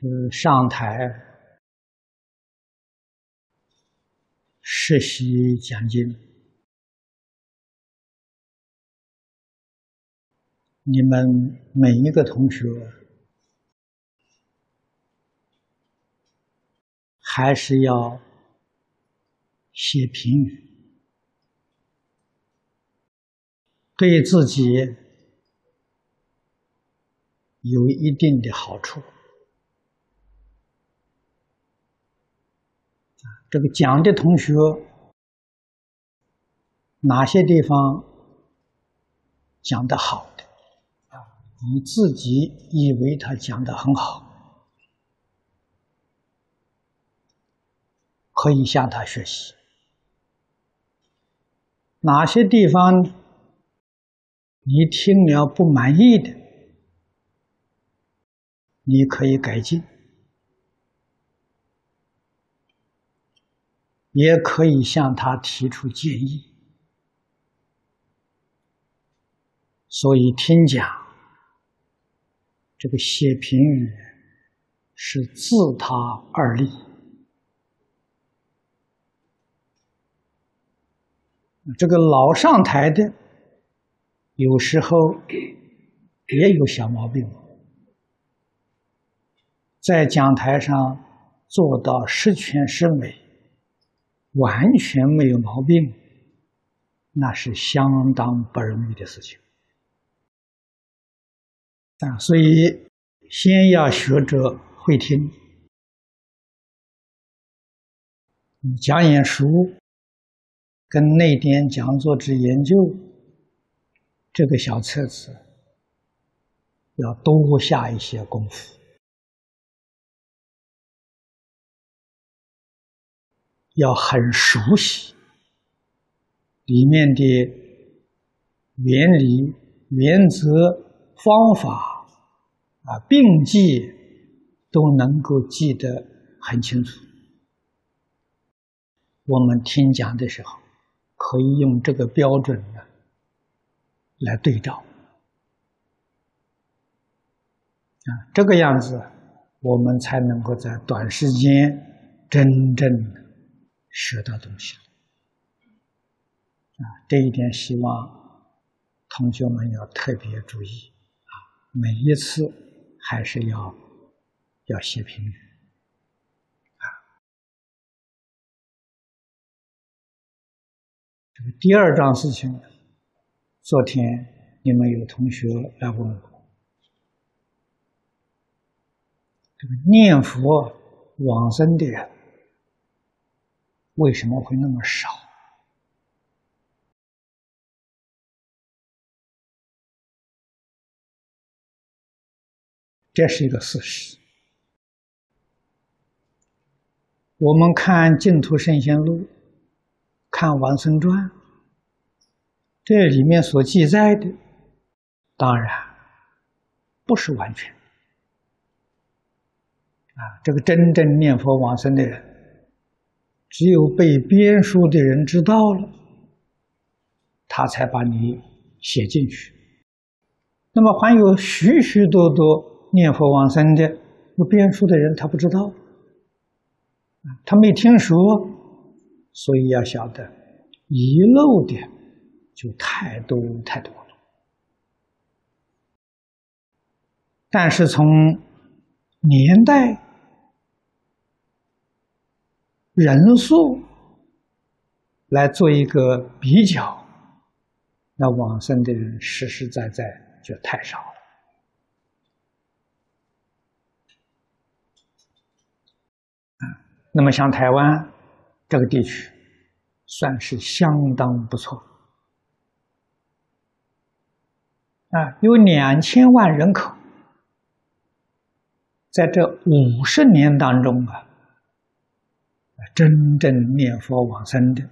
是上台实习讲经，你们每一个同学还是要写评语，对自己有一定的好处。这个讲的同学，哪些地方讲的好的啊？你自己以为他讲的很好，可以向他学习。哪些地方你听了不满意的，你可以改进。也可以向他提出建议，所以听讲这个写评语是自他二利。这个老上台的有时候也有小毛病，在讲台上做到十全十美。完全没有毛病，那是相当不容易的事情啊！所以，先要学者会听，讲演书跟内典讲座之研究这个小册子，要多下一些功夫。要很熟悉里面的原理、原则、方法啊，并记都能够记得很清楚。我们听讲的时候，可以用这个标准呢来对照啊，这个样子，我们才能够在短时间真正。学到东西了啊！这一点希望同学们要特别注意啊！每一次还是要要写评语啊。这个第二桩事情，昨天你们有同学来问我，这个念佛往生的人。为什么会那么少？这是一个事实。我们看《净土圣贤录》，看《王僧传》，这里面所记载的，当然不是完全。啊，这个真正念佛往生的人。只有被编书的人知道了，他才把你写进去。那么还有许许多多念佛往生的，有编书的人他不知道，他没听说，所以要晓得遗漏的就太多太多了。但是从年代。人数来做一个比较，那往生的人实实在在就太少了。那么像台湾这个地区，算是相当不错。啊，有两千万人口，在这五十年当中啊。真正念佛往生的，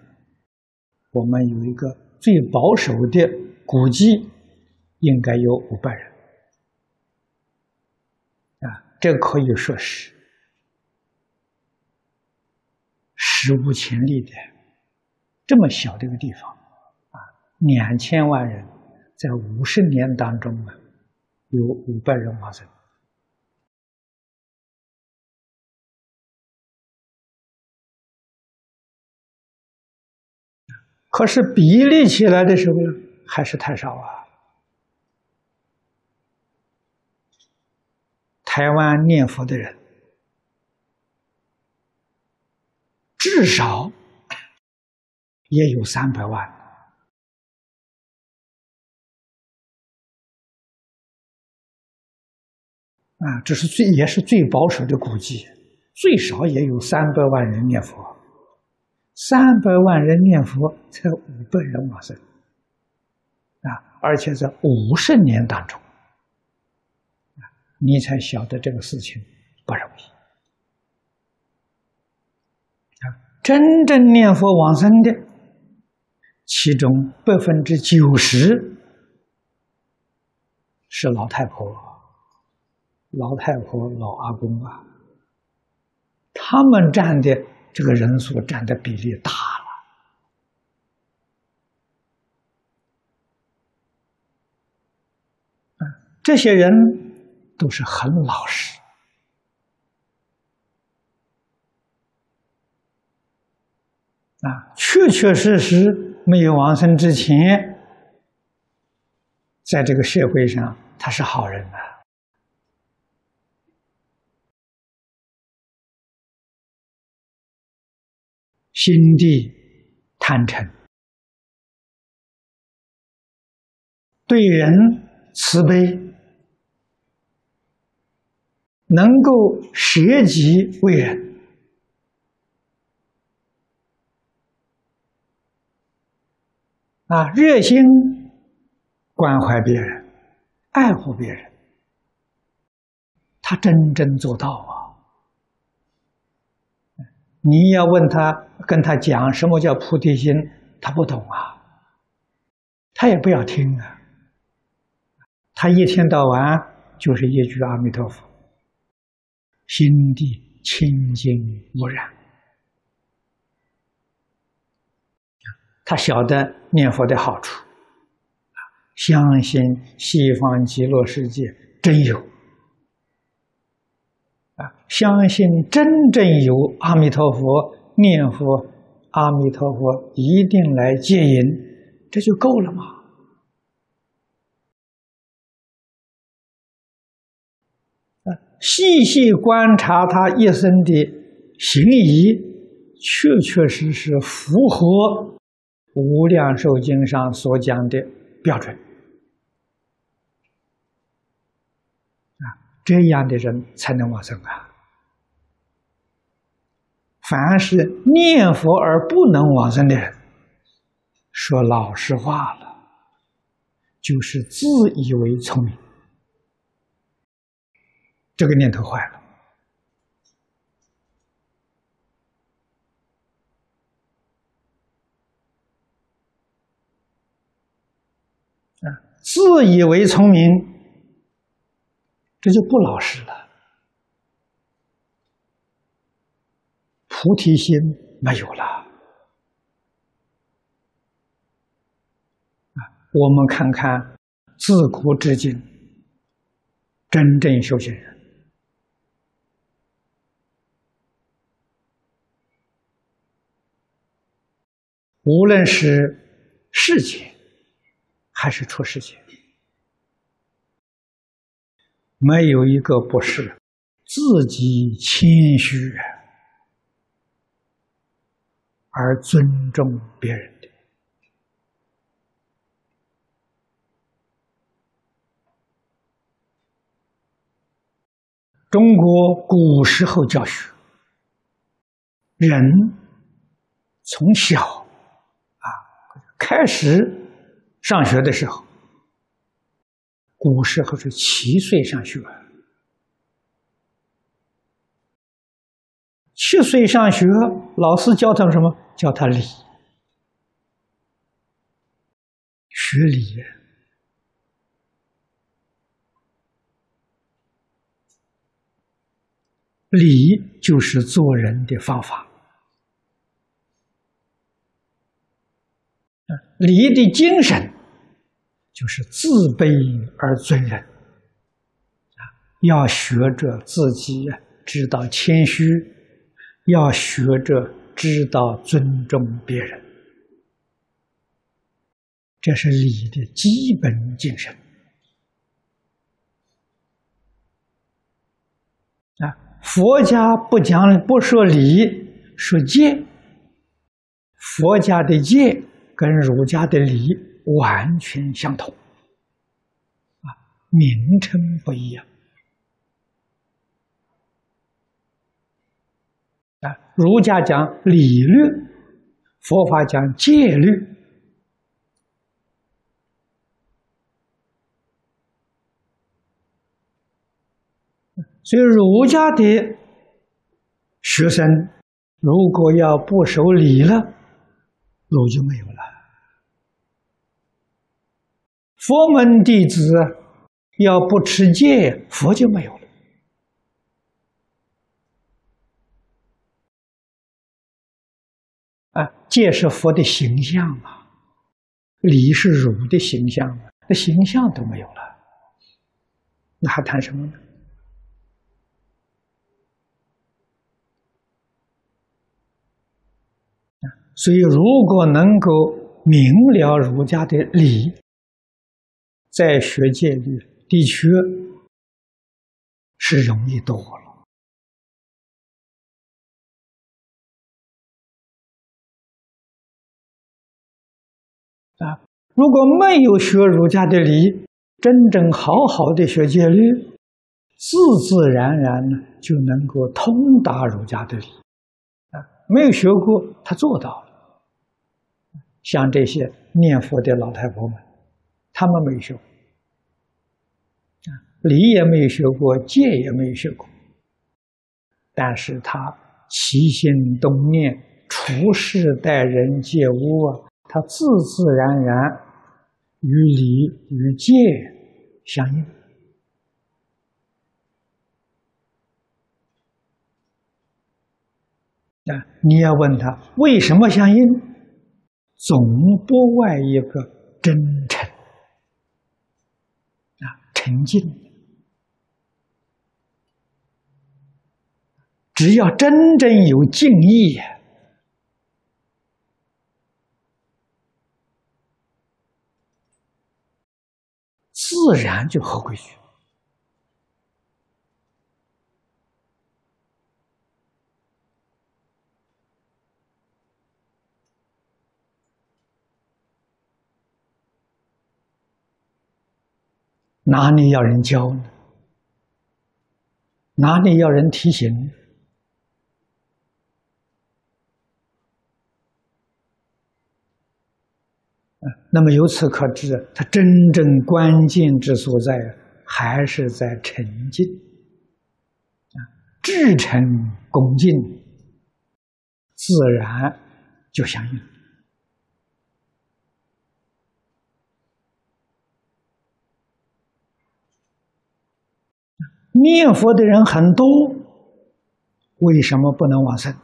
我们有一个最保守的估计，应该有五百人。啊，这可以说是史无前例的。这么小的一个地方，啊，两千万人，在五十年当中啊，有五百人往生。可是比例起来的时候呢，还是太少啊。台湾念佛的人至少也有三百万啊，这是最也是最保守的估计，最少也有三百万人念佛，三百万人念佛才五百人往生啊，而且在五十年当中。你才晓得这个事情不容易啊！真正念佛往生的，其中百分之九十是老太婆、老太婆、老阿公啊，他们占的这个人数占的比例大了这些人。都是很老实啊，确确实实没有往生之前，在这个社会上他是好人啊，心地坦诚，对人慈悲。能够舍己为人啊，热心关怀别人，爱护别人，他真正做到啊！你要问他，跟他讲什么叫菩提心，他不懂啊，他也不要听啊，他一天到晚就是一句阿弥陀佛。心地清净无染，他晓得念佛的好处，相信西方极乐世界真有，啊，相信真正有阿弥陀佛，念佛阿弥陀佛一定来接引，这就够了吗？细细观察他一生的行仪，确确实实符合《无量寿经》上所讲的标准。啊，这样的人才能往生啊！凡是念佛而不能往生的人，说老实话了，就是自以为聪明。这个念头坏了啊！自以为聪明，这就不老实了。菩提心没有了啊！我们看看自古至今真正修行人。无论是世界还是出世界，没有一个不是自己谦虚而尊重别人的。中国古时候教学，人从小啊。开始上学的时候，古时候是七岁上学，七岁上学，老师教他什么？教他礼，学礼，礼就是做人的方法。礼的精神就是自卑而尊人啊，要学着自己知道谦虚，要学着知道尊重别人这是礼的基本精神啊！佛家不讲不说礼，说戒。佛家的戒跟儒家的礼完全相同啊，名称不一样啊。儒家讲礼律，佛法讲戒律。所以，儒家的学生如果要不守礼了，路就没有了。佛门弟子要不持戒，佛就没有了。啊，戒是佛的形象啊，礼是儒的形象啊，那形象都没有了，那还谈什么呢？所以，如果能够明了儒家的理，在学界里的确是容易多了啊！如果没有学儒家的理，真正好好的学戒律，自自然然呢就能够通达儒家的理啊！没有学过，他做到了。像这些念佛的老太婆们，他们没学过，理也没有学过，戒也没有学过，但是他起心动念、处事待人接物啊，他自自然然与礼与戒相应啊。你要问他为什么相应？总不外一个真诚啊，沉静。只要真正有敬意，自然就合规矩。哪里要人教呢？哪里要人提醒？那么由此可知，他真正关键之所在，还是在沉静啊，至诚恭敬，自然就相应。念佛的人很多，为什么不能往生？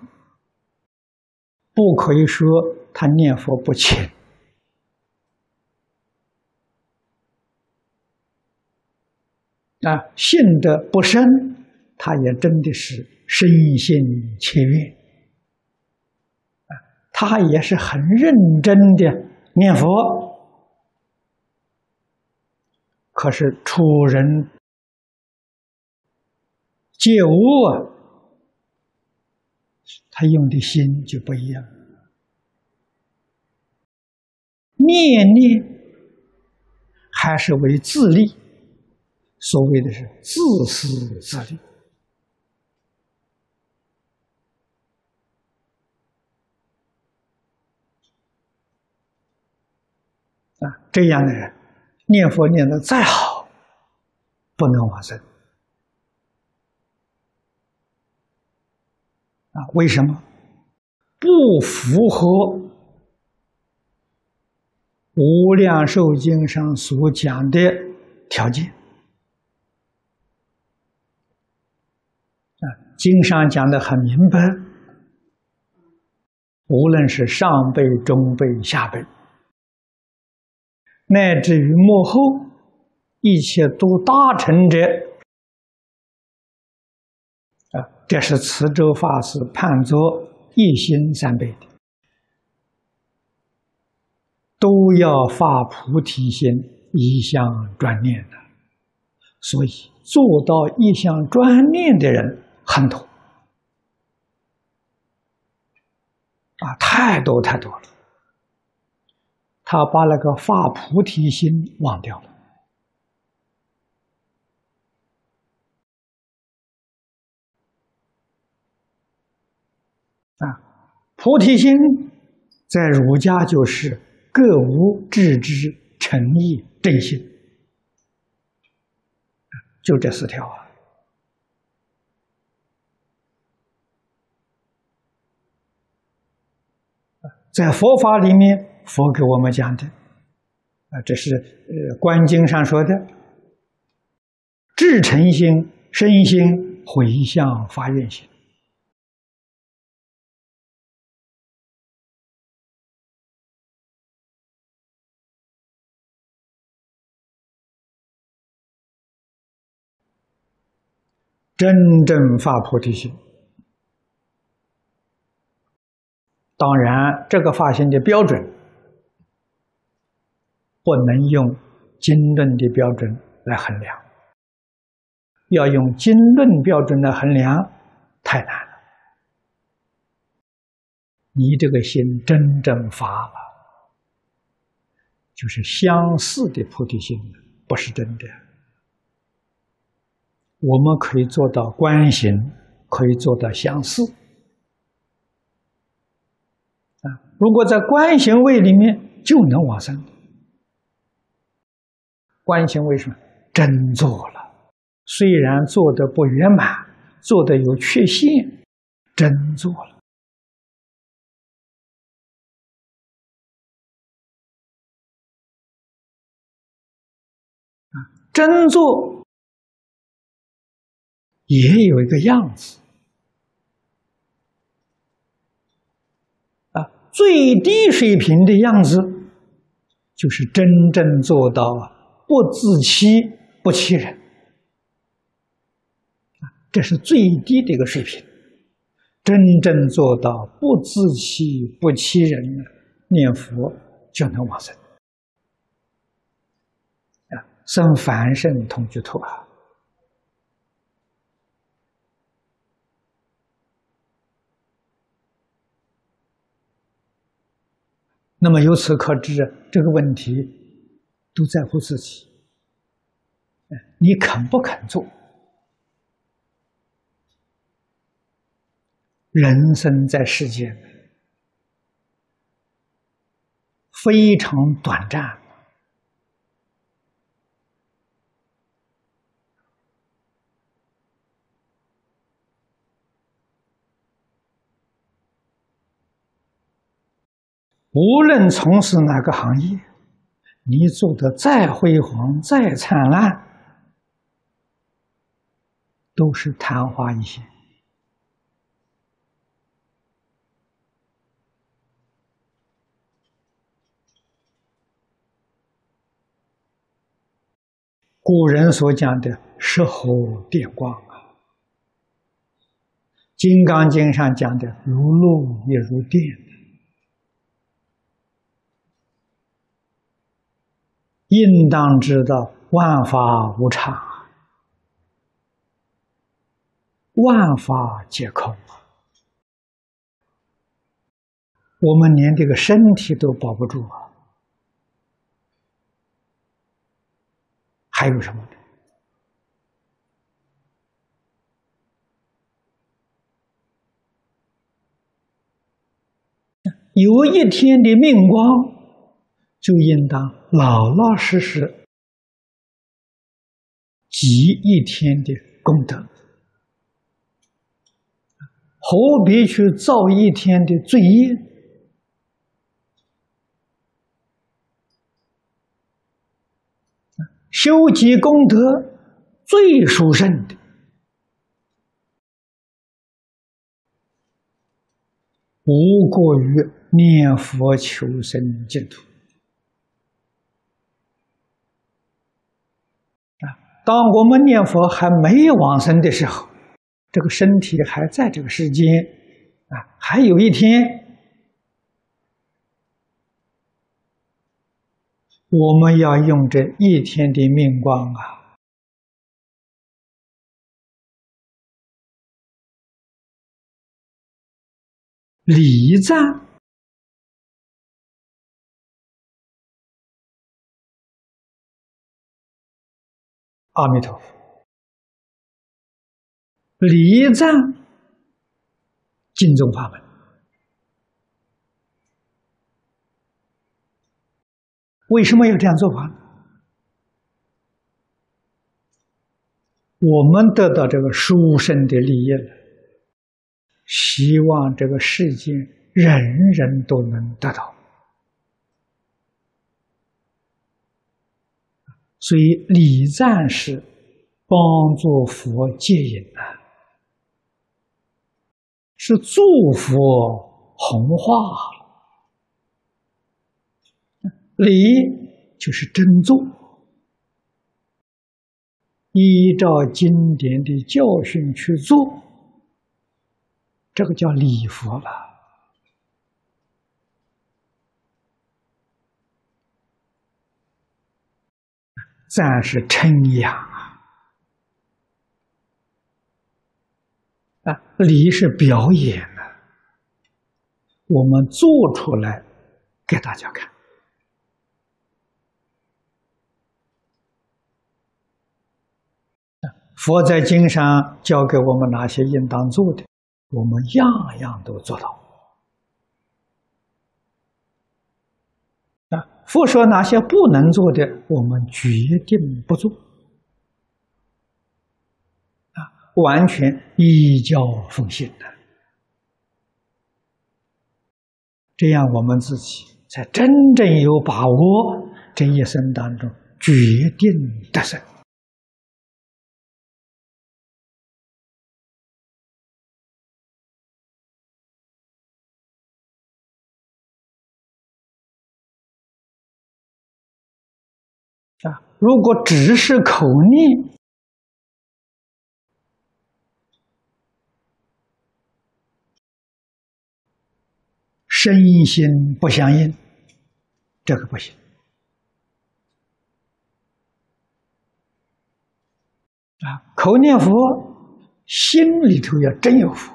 不可以说他念佛不勤啊，信得不深，他也真的是深信切愿啊，他也是很认真的念佛，可是出人。借物啊，他用的心就不一样。念念还是为自利，所谓的是自私自利啊！这样的人念佛念的再好，不能往生。啊，为什么不符合《无量寿经》上所讲的条件？啊，经上讲的很明白，无论是上辈、中辈、下辈，乃至于幕后一切都大成者。啊这是慈州法师判作一心三倍的，都要发菩提心，一向专念的。所以做到一向专念的人很多啊，太多太多了。他把那个发菩提心忘掉了啊！菩提心在儒家就是各无自知、诚意、正心，就这四条啊。在佛法里面。佛给我们讲的，啊，这是呃《观经》上说的：至诚心、身心、回向、发愿心，真正发菩提心。当然，这个发心的标准。不能用经论的标准来衡量，要用经论标准来衡量，太难了。你这个心真正发了，就是相似的菩提心，不是真的。我们可以做到观行，可以做到相似。啊，如果在观行位里面就能往生。观行为什么真做了？虽然做的不圆满，做的有缺陷，真做了啊！真做也有一个样子啊，最低水平的样子就是真正做到。不自欺，不欺人，这是最低的一个水平。真正做到不自欺、不欺人，念佛就能往生啊，生凡圣同居土啊。那么由此可知，这个问题。都在乎自己，你肯不肯做？人生在世间非常短暂，无论从事哪个行业。你做的再辉煌、再灿烂，都是昙花一现。古人所讲的“石猴电光”啊，《金刚经》上讲的“如露也如电”。应当知道万法无常，万法皆空。我们连这个身体都保不住啊，还有什么呢？有一天的命光。就应当老老实实积一天的功德，何必去造一天的罪业？修积功德最殊胜的，无过于念佛求生净土。当我们念佛还没有往生的时候，这个身体还在这个世间，啊，还有一天我们要用这一天的命光啊，礼赞阿弥陀佛。礼赞敬重法门，为什么要这样做法？我们得到这个殊胜的利益了，希望这个世界人人都能得到，所以礼赞是帮助佛戒瘾的。是祝福弘化，礼就是真做，依照经典的教训去做，这个叫礼佛了。暂是称扬。啊，啊礼是表演的，我们做出来给大家看。佛在经上教给我们哪些应当做的，我们样样都做到。啊，佛说哪些不能做的，我们决定不做。啊完全依教奉行的，这样我们自己才真正有把握，这一生当中决定得胜啊！如果只是口念。身心不相应，这个不行啊！口念佛，心里头要真有佛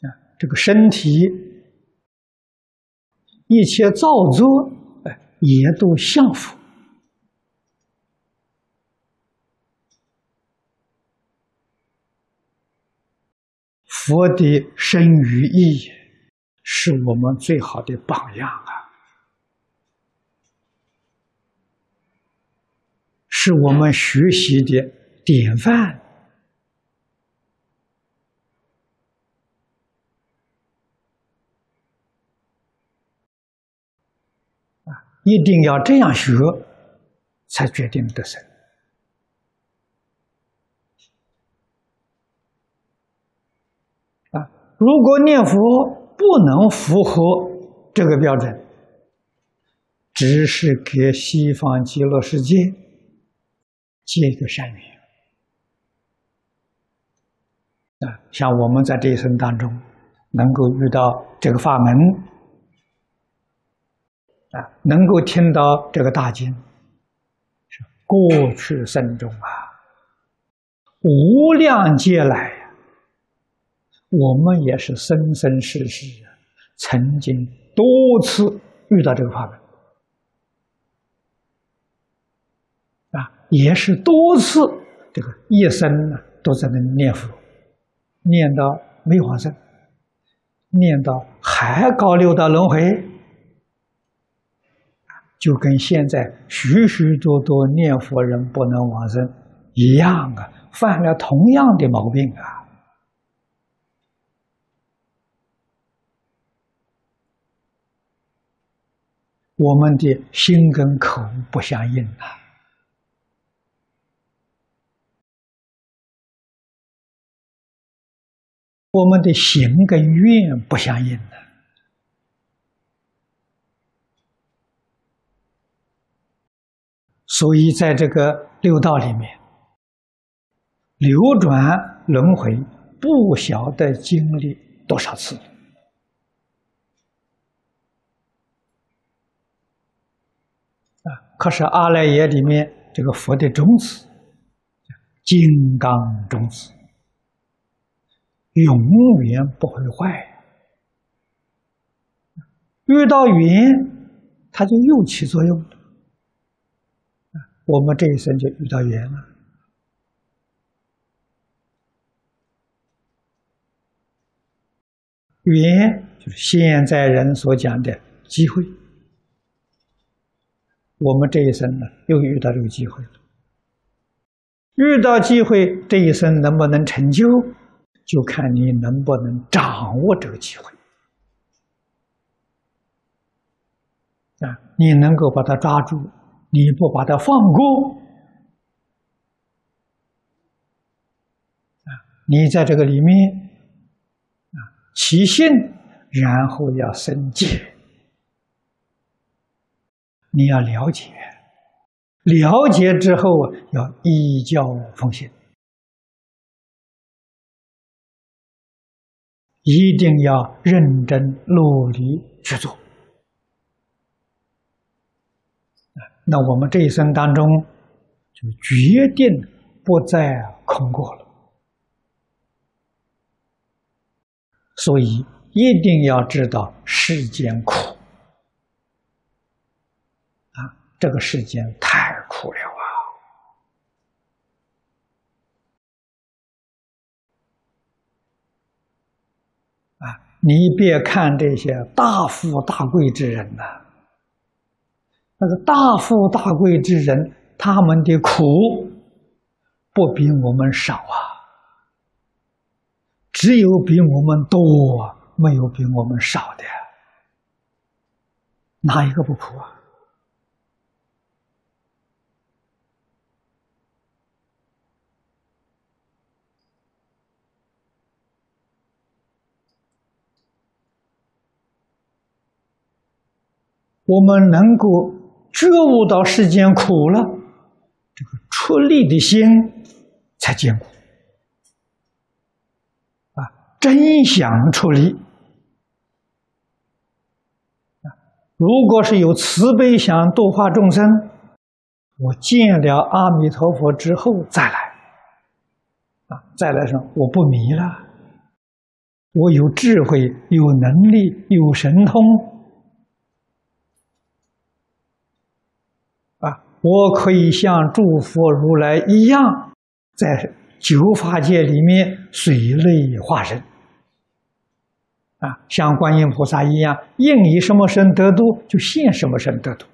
啊！这个身体一切造作，哎，也都相符。佛的生与义，是我们最好的榜样啊，是我们学习的典范啊！一定要这样学，才决定得胜。如果念佛不能符合这个标准，只是给西方极乐世界结一个善缘啊，像我们在这一生当中能够遇到这个法门啊，能够听到这个大经，是过去生中啊，无量劫来呀。我们也是生生世世啊曾经多次遇到这个法门啊，也是多次这个一生呢都在那念佛，念到没往生，念到还高六道轮回，就跟现在许许多多念佛人不能往生一样啊，犯了同样的毛病啊。我们的心跟口不相应啊，我们的行跟愿不相应的，所以在这个六道里面，流转轮回不晓得经历多少次。啊，可是阿赖耶里面这个佛的种子，金刚种子，永远不会坏。遇到云，它就又起作用了。我们这一生就遇到缘了。缘就是现在人所讲的机会。我们这一生呢，又遇到这个机会了。遇到机会，这一生能不能成就，就看你能不能掌握这个机会。啊，你能够把它抓住，你不把它放过，啊，你在这个里面，啊，起心，然后要生戒。你要了解，了解之后要依教奉行，一定要认真努力去做。那我们这一生当中就决定不再空过了，所以一定要知道世间苦啊。这个世间太苦了啊！啊，你别看这些大富大贵之人呐，那个大富大贵之人，他们的苦不比我们少啊，只有比我们多，没有比我们少的，哪一个不苦啊？我们能够觉悟到世间苦了，这个出力的心才坚固啊！真想出力！如果是有慈悲想度化众生，我见了阿弥陀佛之后再来啊，再来说我不迷了，我有智慧、有能力、有神通。我可以像诸佛如来一样，在九法界里面随类化身，啊，像观音菩萨一样，应以什么身得度，就现什么身得度；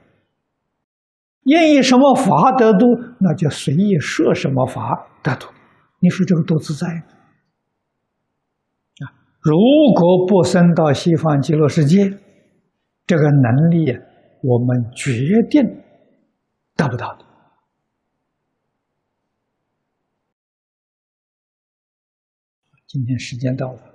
应以什么法得度，那就随意设什么法得度。你说这个多自在啊！如果不升到西方极乐世界，这个能力我们决定。达不到的。今天时间到了。